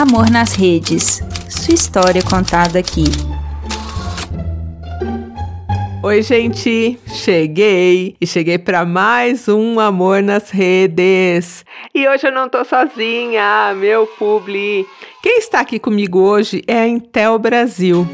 Amor nas Redes. Sua história contada aqui. Oi, gente, cheguei e cheguei para mais um Amor nas Redes. E hoje eu não tô sozinha, meu publi. Quem está aqui comigo hoje é a Intel Brasil.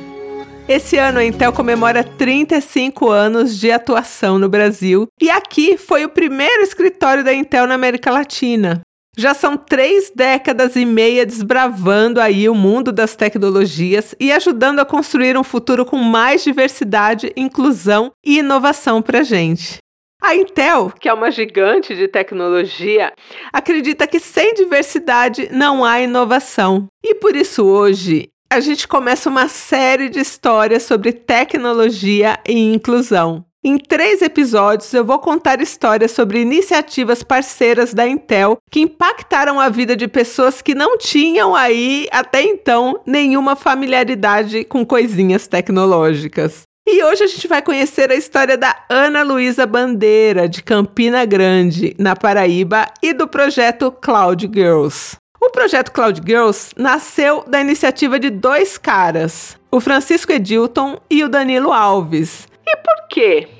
Esse ano a Intel comemora 35 anos de atuação no Brasil e aqui foi o primeiro escritório da Intel na América Latina. Já são três décadas e meia desbravando aí o mundo das tecnologias e ajudando a construir um futuro com mais diversidade, inclusão e inovação para gente. A Intel, que é uma gigante de tecnologia, acredita que sem diversidade não há inovação. E por isso hoje a gente começa uma série de histórias sobre tecnologia e inclusão. Em três episódios, eu vou contar histórias sobre iniciativas parceiras da Intel que impactaram a vida de pessoas que não tinham aí, até então, nenhuma familiaridade com coisinhas tecnológicas. E hoje a gente vai conhecer a história da Ana Luísa Bandeira, de Campina Grande, na Paraíba, e do projeto Cloud Girls. O projeto Cloud Girls nasceu da iniciativa de dois caras, o Francisco Edilton e o Danilo Alves. E por quê?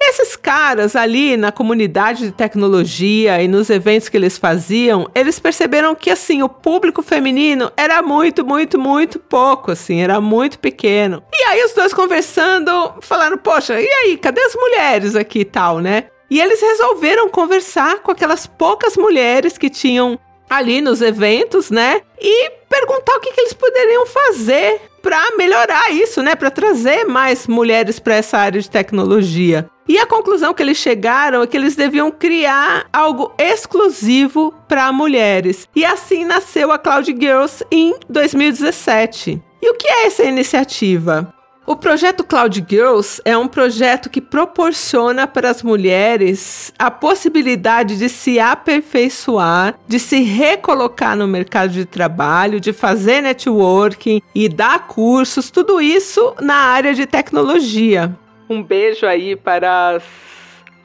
Esses caras ali na comunidade de tecnologia e nos eventos que eles faziam, eles perceberam que assim o público feminino era muito, muito, muito pouco, assim, era muito pequeno. E aí os dois conversando, falaram: "Poxa, e aí, cadê as mulheres aqui e tal, né?" E eles resolveram conversar com aquelas poucas mulheres que tinham ali nos eventos, né? E perguntar o que, que eles poderiam fazer para melhorar isso, né? Para trazer mais mulheres para essa área de tecnologia. E a conclusão que eles chegaram é que eles deviam criar algo exclusivo para mulheres. E assim nasceu a Cloud Girls em 2017. E o que é essa iniciativa? O projeto Cloud Girls é um projeto que proporciona para as mulheres a possibilidade de se aperfeiçoar, de se recolocar no mercado de trabalho, de fazer networking e dar cursos, tudo isso na área de tecnologia. Um beijo aí para as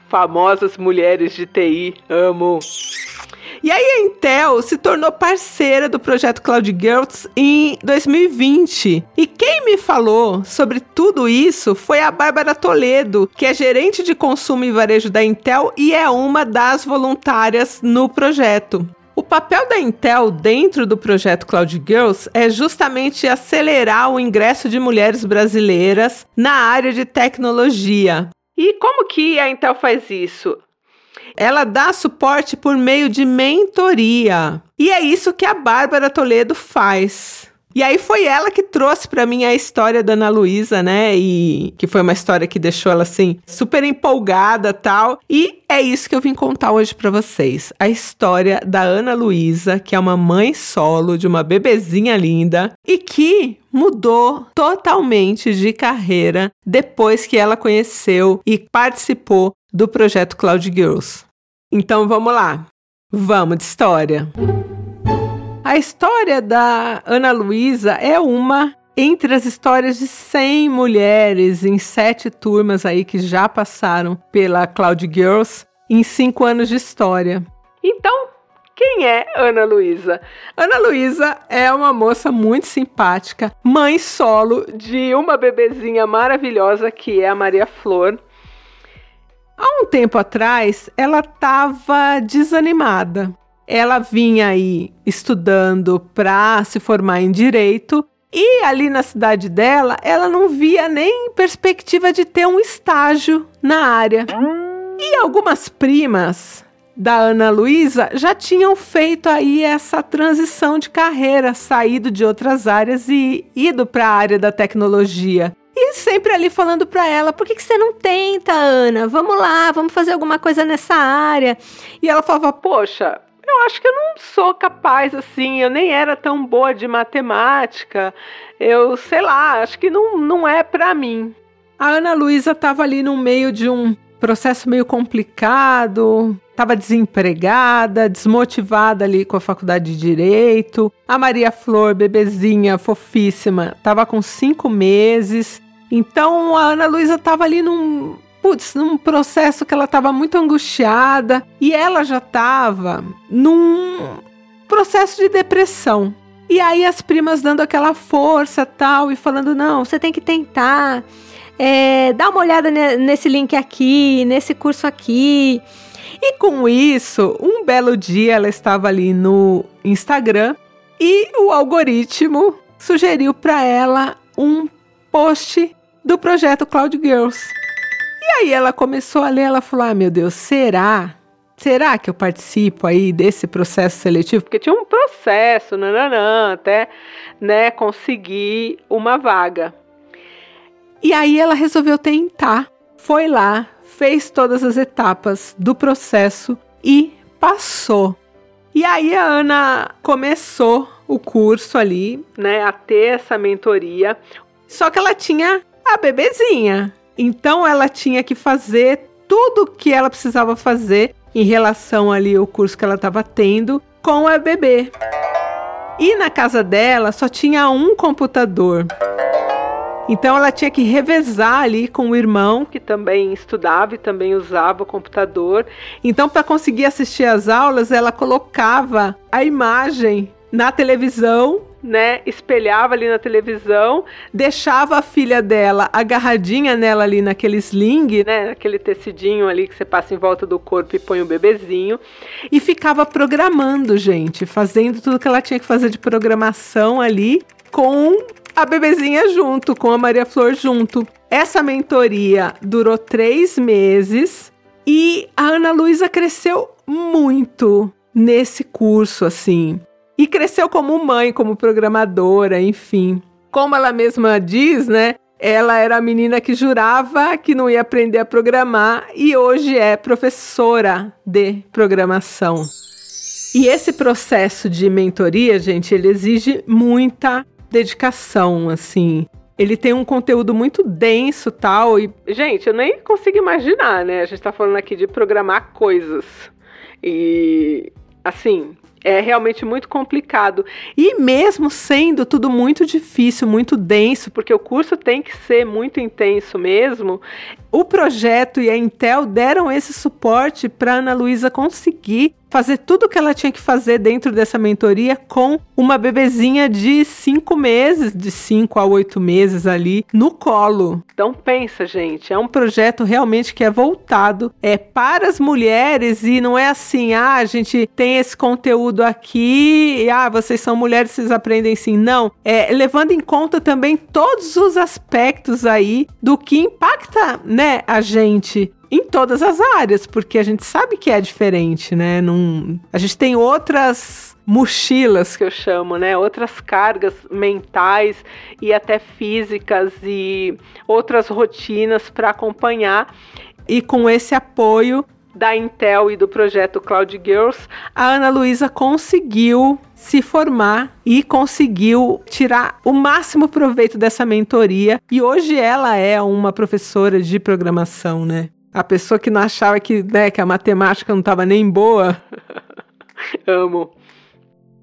famosas mulheres de TI. Amo. E aí a Intel se tornou parceira do projeto Cloud Girls em 2020. E quem me falou sobre tudo isso foi a Bárbara Toledo, que é gerente de consumo e varejo da Intel e é uma das voluntárias no projeto. O papel da Intel dentro do projeto Cloud Girls é justamente acelerar o ingresso de mulheres brasileiras na área de tecnologia. E como que a Intel faz isso? Ela dá suporte por meio de mentoria. E é isso que a Bárbara Toledo faz. E aí foi ela que trouxe para mim a história da Ana Luísa, né? E que foi uma história que deixou ela assim super empolgada, tal. E é isso que eu vim contar hoje para vocês. A história da Ana Luísa, que é uma mãe solo de uma bebezinha linda e que mudou totalmente de carreira depois que ela conheceu e participou do projeto Cloud Girls. Então vamos lá. Vamos de história. A história da Ana Luísa é uma entre as histórias de 100 mulheres em sete turmas aí que já passaram pela Cloud Girls em cinco anos de história. Então, quem é Ana Luísa? Ana Luísa é uma moça muito simpática, mãe solo de uma bebezinha maravilhosa que é a Maria Flor. Há um tempo atrás, ela estava desanimada. Ela vinha aí estudando para se formar em direito e ali na cidade dela, ela não via nem perspectiva de ter um estágio na área. E algumas primas da Ana Luísa já tinham feito aí essa transição de carreira, saído de outras áreas e ido para a área da tecnologia. E sempre ali falando para ela: por que, que você não tenta, Ana? Vamos lá, vamos fazer alguma coisa nessa área. E ela falava: poxa, eu acho que eu não sou capaz assim, eu nem era tão boa de matemática. Eu sei lá, acho que não, não é para mim. A Ana Luísa estava ali no meio de um processo meio complicado, estava desempregada, desmotivada ali com a faculdade de direito. A Maria Flor, bebezinha, fofíssima, estava com cinco meses. Então a Ana Luísa estava ali num, putz, num processo que ela estava muito angustiada e ela já estava num processo de depressão. E aí as primas dando aquela força tal e falando: não, você tem que tentar. É, dá uma olhada nesse link aqui, nesse curso aqui. E com isso, um belo dia ela estava ali no Instagram e o algoritmo sugeriu para ela um post do projeto Cloud Girls. E aí ela começou a ler, ela falou: "Ah, meu Deus, será? Será que eu participo aí desse processo seletivo? Porque tinha um processo, nananã, até, né, conseguir uma vaga. E aí ela resolveu tentar. Foi lá, fez todas as etapas do processo e passou. E aí a Ana começou o curso ali, né, a ter essa mentoria. Só que ela tinha a bebezinha. Então ela tinha que fazer tudo que ela precisava fazer em relação ali ao curso que ela estava tendo com a bebê. E na casa dela só tinha um computador. Então ela tinha que revezar ali com o irmão, que também estudava e também usava o computador. Então, para conseguir assistir às aulas, ela colocava a imagem na televisão né, espelhava ali na televisão, deixava a filha dela agarradinha nela ali naquele sling, né, aquele tecidinho ali que você passa em volta do corpo e põe o bebezinho, e ficava programando, gente, fazendo tudo que ela tinha que fazer de programação ali com a bebezinha junto, com a Maria Flor junto. Essa mentoria durou três meses e a Ana Luísa cresceu muito nesse curso, assim. E cresceu como mãe, como programadora, enfim. Como ela mesma diz, né? Ela era a menina que jurava que não ia aprender a programar e hoje é professora de programação. E esse processo de mentoria, gente, ele exige muita dedicação, assim. Ele tem um conteúdo muito denso tal. E, gente, eu nem consigo imaginar, né? A gente tá falando aqui de programar coisas. E, assim, é realmente muito complicado. E mesmo sendo tudo muito difícil, muito denso, porque o curso tem que ser muito intenso mesmo, o projeto e a Intel deram esse suporte para Ana Luísa conseguir fazer tudo o que ela tinha que fazer dentro dessa mentoria com uma bebezinha de cinco meses, de cinco a oito meses ali no colo. Então pensa, gente, é um projeto realmente que é voltado é para as mulheres e não é assim, ah, a gente tem esse conteúdo aqui, e, ah, vocês são mulheres, vocês aprendem sim. Não, é levando em conta também todos os aspectos aí do que impacta, né, a gente em todas as áreas, porque a gente sabe que é diferente, né? Num, a gente tem outras mochilas que eu chamo, né? Outras cargas mentais e até físicas e outras rotinas para acompanhar. E com esse apoio da Intel e do projeto Cloud Girls, a Ana Luísa conseguiu se formar e conseguiu tirar o máximo proveito dessa mentoria. E hoje ela é uma professora de programação, né? A pessoa que não achava que, né, que a matemática não estava nem boa. Amo.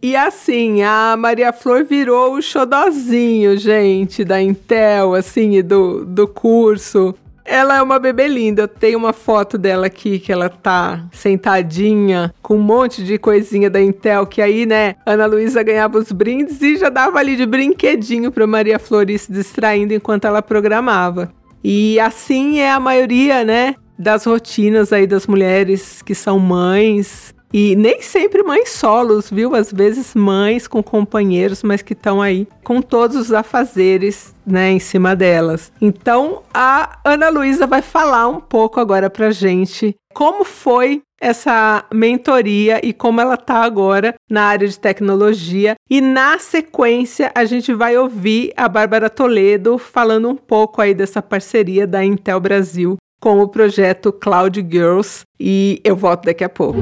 E assim, a Maria Flor virou o xodozinho, gente, da Intel, assim, do, do curso. Ela é uma bebê linda. Eu tenho uma foto dela aqui que ela tá sentadinha com um monte de coisinha da Intel. Que aí, né, Ana Luísa ganhava os brindes e já dava ali de brinquedinho pra Maria Flor ir se distraindo enquanto ela programava. E assim é a maioria, né, das rotinas aí das mulheres que são mães. E nem sempre mães solos, viu? Às vezes mães com companheiros, mas que estão aí com todos os afazeres, né, em cima delas. Então, a Ana Luísa vai falar um pouco agora pra gente como foi essa mentoria e como ela tá agora na área de tecnologia. E na sequência, a gente vai ouvir a Bárbara Toledo falando um pouco aí dessa parceria da Intel Brasil com o projeto Cloud Girls. E eu volto daqui a pouco.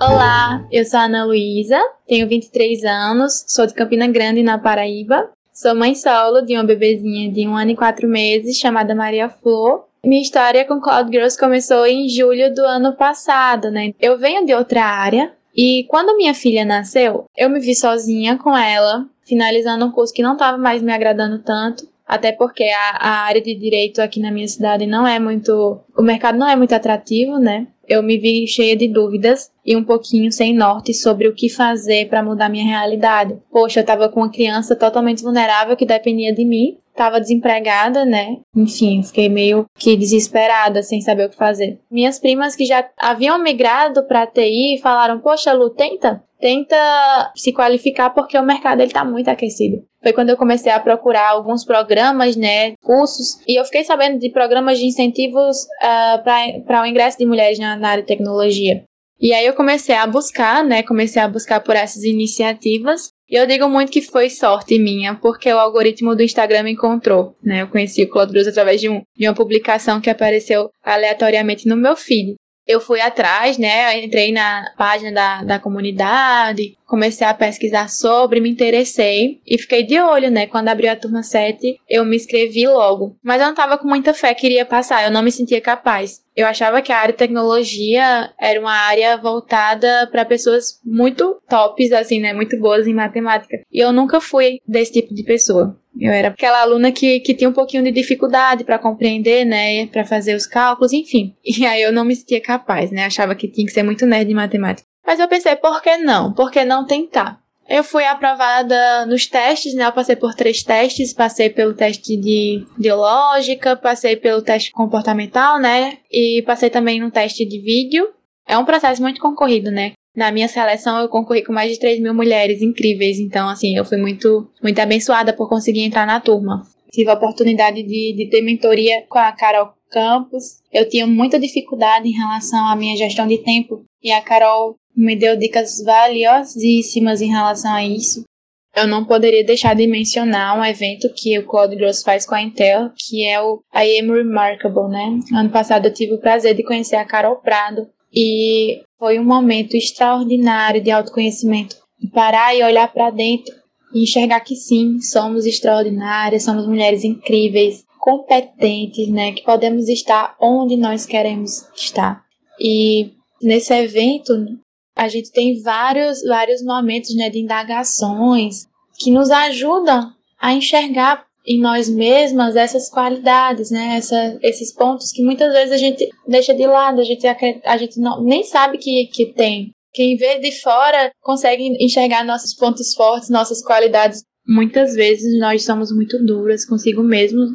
Olá, eu sou a Ana Luísa, tenho 23 anos, sou de Campina Grande, na Paraíba. Sou mãe solo de uma bebezinha de um ano e quatro meses chamada Maria Flor minha história com Cloud Girls começou em julho do ano passado, né? Eu venho de outra área e quando minha filha nasceu, eu me vi sozinha com ela, finalizando um curso que não estava mais me agradando tanto. Até porque a, a, área de direito aqui na minha cidade não é muito. O mercado não é muito atrativo, né? eu me vi cheia de dúvidas e um pouquinho sem norte sobre o que fazer para mudar minha realidade. Poxa, eu estava com uma criança totalmente vulnerável que dependia de mim, estava desempregada, né? Enfim, fiquei meio que desesperada, sem saber o que fazer. Minhas primas que já haviam migrado para TI falaram: "Poxa, Lu, tenta, tenta se qualificar porque o mercado ele tá muito aquecido. Foi quando eu comecei a procurar alguns programas, né, cursos, e eu fiquei sabendo de programas de incentivos uh, para o ingresso de mulheres na, na área de tecnologia. E aí eu comecei a buscar, né, comecei a buscar por essas iniciativas, e eu digo muito que foi sorte minha, porque o algoritmo do Instagram me encontrou, né? Eu conheci o Claude através de, um, de uma publicação que apareceu aleatoriamente no meu feed eu fui atrás, né? Entrei na página da, da comunidade, comecei a pesquisar sobre, me interessei e fiquei de olho, né? Quando abriu a turma 7, eu me inscrevi logo. Mas eu não tava com muita fé que iria passar, eu não me sentia capaz. Eu achava que a área de tecnologia era uma área voltada para pessoas muito tops, assim, né? Muito boas em matemática. E eu nunca fui desse tipo de pessoa. Eu era aquela aluna que, que tinha um pouquinho de dificuldade para compreender, né, para fazer os cálculos, enfim. E aí eu não me sentia capaz, né? Achava que tinha que ser muito nerd em matemática. Mas eu pensei, por que não? Por que não tentar? Eu fui aprovada nos testes, né? Eu passei por três testes, passei pelo teste de, de lógica, passei pelo teste comportamental, né? E passei também no teste de vídeo. É um processo muito concorrido, né? Na minha seleção eu concorri com mais de 3 mil mulheres incríveis, então assim, eu fui muito, muito abençoada por conseguir entrar na turma. Tive a oportunidade de, de ter mentoria com a Carol Campos. Eu tinha muita dificuldade em relação à minha gestão de tempo e a Carol me deu dicas valiosíssimas em relação a isso. Eu não poderia deixar de mencionar um evento que o Cloud Gross faz com a Intel, que é o I Am Remarkable, né? Ano passado eu tive o prazer de conhecer a Carol Prado e foi um momento extraordinário de autoconhecimento. Parar e olhar para dentro e enxergar que sim, somos extraordinárias, somos mulheres incríveis, competentes, né? Que podemos estar onde nós queremos estar. E nesse evento a gente tem vários, vários momentos né, de indagações que nos ajudam a enxergar em nós mesmas essas qualidades, né? Essa, esses pontos que muitas vezes a gente deixa de lado, a gente, a gente não, nem sabe que, que tem. Quem vê de fora consegue enxergar nossos pontos fortes, nossas qualidades. Muitas vezes nós somos muito duras consigo mesmo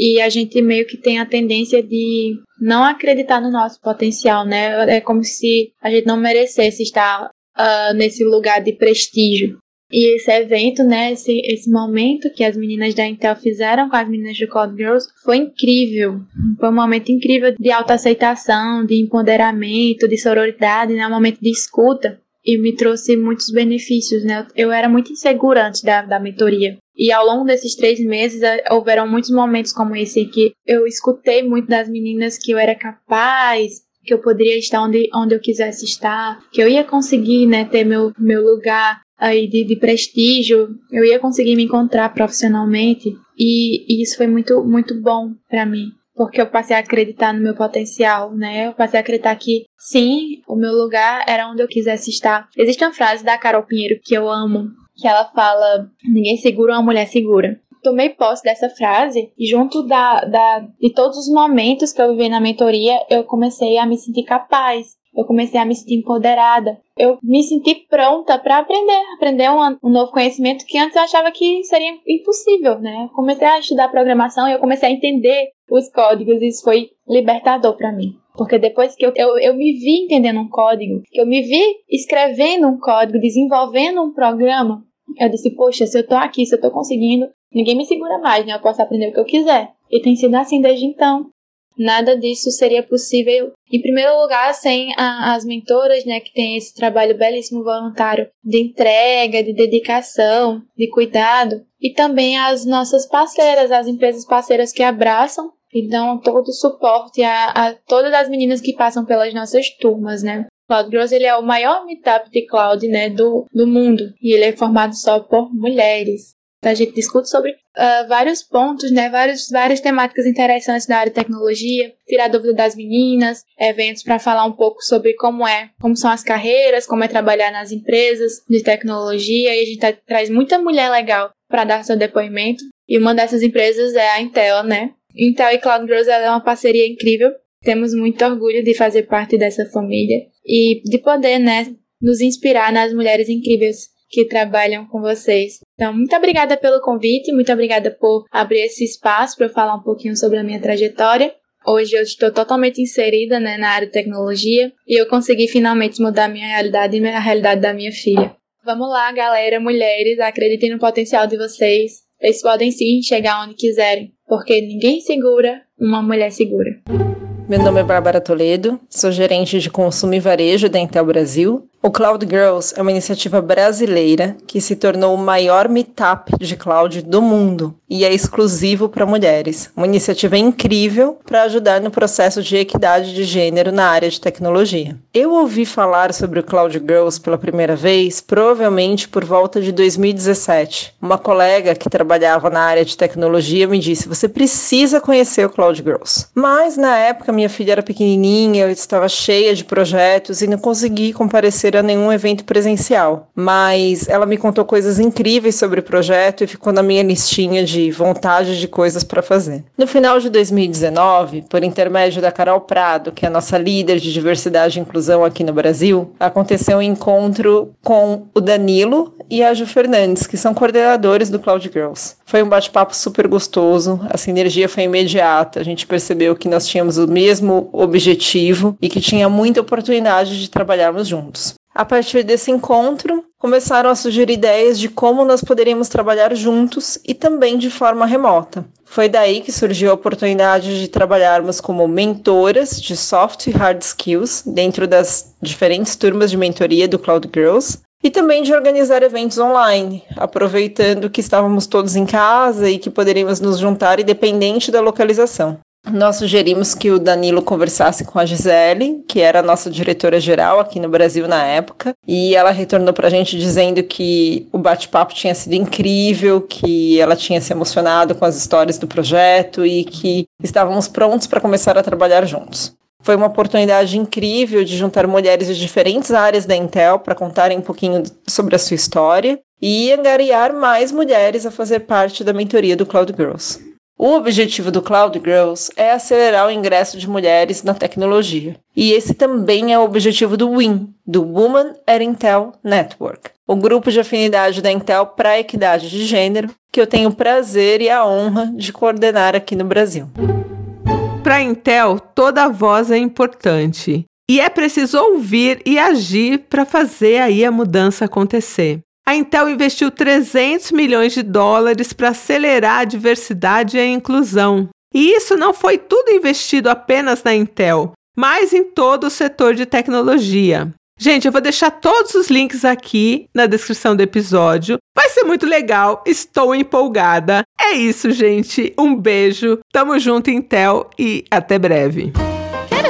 e a gente meio que tem a tendência de não acreditar no nosso potencial, né? É como se a gente não merecesse estar uh, nesse lugar de prestígio. E esse evento, né, esse, esse momento que as meninas da Intel fizeram com as meninas do Code Girls foi incrível. Foi um momento incrível de autoaceitação, de empoderamento, de sororidade, né, um momento de escuta. E me trouxe muitos benefícios, né? Eu era muito insegura antes da, da mentoria. E ao longo desses três meses, eh, houveram muitos momentos como esse que eu escutei muito das meninas que eu era capaz, que eu poderia estar onde, onde eu quisesse estar, que eu ia conseguir, né, ter meu, meu lugar aí de, de prestígio, eu ia conseguir me encontrar profissionalmente. E, e isso foi muito, muito bom para mim porque eu passei a acreditar no meu potencial, né? Eu passei a acreditar que sim, o meu lugar era onde eu quisesse estar. Existe uma frase da Carol Pinheiro que eu amo, que ela fala: ninguém segura uma mulher segura. Tomei posse dessa frase e junto da, da, de todos os momentos que eu vivi na mentoria, eu comecei a me sentir capaz, eu comecei a me sentir empoderada. Eu me senti pronta para aprender, aprender um, um, novo conhecimento que antes eu achava que seria impossível, né? Eu comecei a estudar programação e eu comecei a entender os códigos isso foi libertador para mim. Porque depois que eu, eu, eu me vi entendendo um código, que eu me vi escrevendo um código, desenvolvendo um programa, eu disse, poxa, se eu tô aqui, se eu tô conseguindo, ninguém me segura mais, né? Eu posso aprender o que eu quiser. E tem sido assim desde então. Nada disso seria possível, em primeiro lugar, sem a, as mentoras, né, que tem esse trabalho belíssimo voluntário de entrega, de dedicação, de cuidado, e também as nossas parceiras, as empresas parceiras que abraçam e dão todo o suporte a, a todas as meninas que passam pelas nossas turmas, né? Cloud Growth ele é o maior meetup de cloud né, do, do mundo e ele é formado só por mulheres. A gente discute sobre uh, vários pontos, né, vários, várias temáticas interessantes da área de tecnologia, tirar dúvida das meninas, eventos para falar um pouco sobre como é, como são as carreiras, como é trabalhar nas empresas de tecnologia e a gente tá, traz muita mulher legal para dar seu depoimento. E uma dessas empresas é a Intel, né? Intel e Cloud Growth é uma parceria incrível Temos muito orgulho de fazer parte dessa família e de poder, né, nos inspirar nas mulheres incríveis que trabalham com vocês. Então, muito obrigada pelo convite, muito obrigada por abrir esse espaço para eu falar um pouquinho sobre a minha trajetória. Hoje eu estou totalmente inserida né, na área de tecnologia e eu consegui finalmente mudar minha realidade e a realidade da minha filha. Vamos lá, galera, mulheres, acreditem no potencial de vocês. Vocês podem sim chegar onde quiserem, porque ninguém segura uma mulher segura. Meu nome é Bárbara Toledo, sou gerente de consumo e varejo da Intel Brasil o Cloud Girls é uma iniciativa brasileira que se tornou o maior meetup de cloud do mundo e é exclusivo para mulheres. Uma iniciativa incrível para ajudar no processo de equidade de gênero na área de tecnologia. Eu ouvi falar sobre o Cloud Girls pela primeira vez, provavelmente por volta de 2017. Uma colega que trabalhava na área de tecnologia me disse: "Você precisa conhecer o Cloud Girls". Mas na época minha filha era pequenininha, eu estava cheia de projetos e não consegui comparecer a nenhum evento presencial, mas ela me contou coisas incríveis sobre o projeto e ficou na minha listinha de vontade de coisas para fazer. No final de 2019, por intermédio da Carol Prado, que é a nossa líder de diversidade e inclusão aqui no Brasil, aconteceu um encontro com o Danilo e a Ju Fernandes, que são coordenadores do Cloud Girls. Foi um bate-papo super gostoso, a sinergia foi imediata, a gente percebeu que nós tínhamos o mesmo objetivo e que tinha muita oportunidade de trabalharmos juntos. A partir desse encontro, começaram a surgir ideias de como nós poderíamos trabalhar juntos e também de forma remota. Foi daí que surgiu a oportunidade de trabalharmos como mentoras de soft e hard skills dentro das diferentes turmas de mentoria do Cloud Girls e também de organizar eventos online, aproveitando que estávamos todos em casa e que poderíamos nos juntar independente da localização. Nós sugerimos que o Danilo conversasse com a Gisele, que era a nossa diretora-geral aqui no Brasil na época, e ela retornou para a gente dizendo que o bate-papo tinha sido incrível, que ela tinha se emocionado com as histórias do projeto e que estávamos prontos para começar a trabalhar juntos. Foi uma oportunidade incrível de juntar mulheres de diferentes áreas da Intel para contarem um pouquinho sobre a sua história e angariar mais mulheres a fazer parte da mentoria do Cloud Girls. O objetivo do Cloud Girls é acelerar o ingresso de mulheres na tecnologia. E esse também é o objetivo do WIN, do Woman at Intel Network, o grupo de afinidade da Intel para a equidade de gênero, que eu tenho o prazer e a honra de coordenar aqui no Brasil. Para a Intel, toda voz é importante. E é preciso ouvir e agir para fazer aí a mudança acontecer. A Intel investiu 300 milhões de dólares para acelerar a diversidade e a inclusão. E isso não foi tudo investido apenas na Intel, mas em todo o setor de tecnologia. Gente, eu vou deixar todos os links aqui na descrição do episódio. Vai ser muito legal, estou empolgada. É isso, gente. Um beijo, tamo junto, Intel, e até breve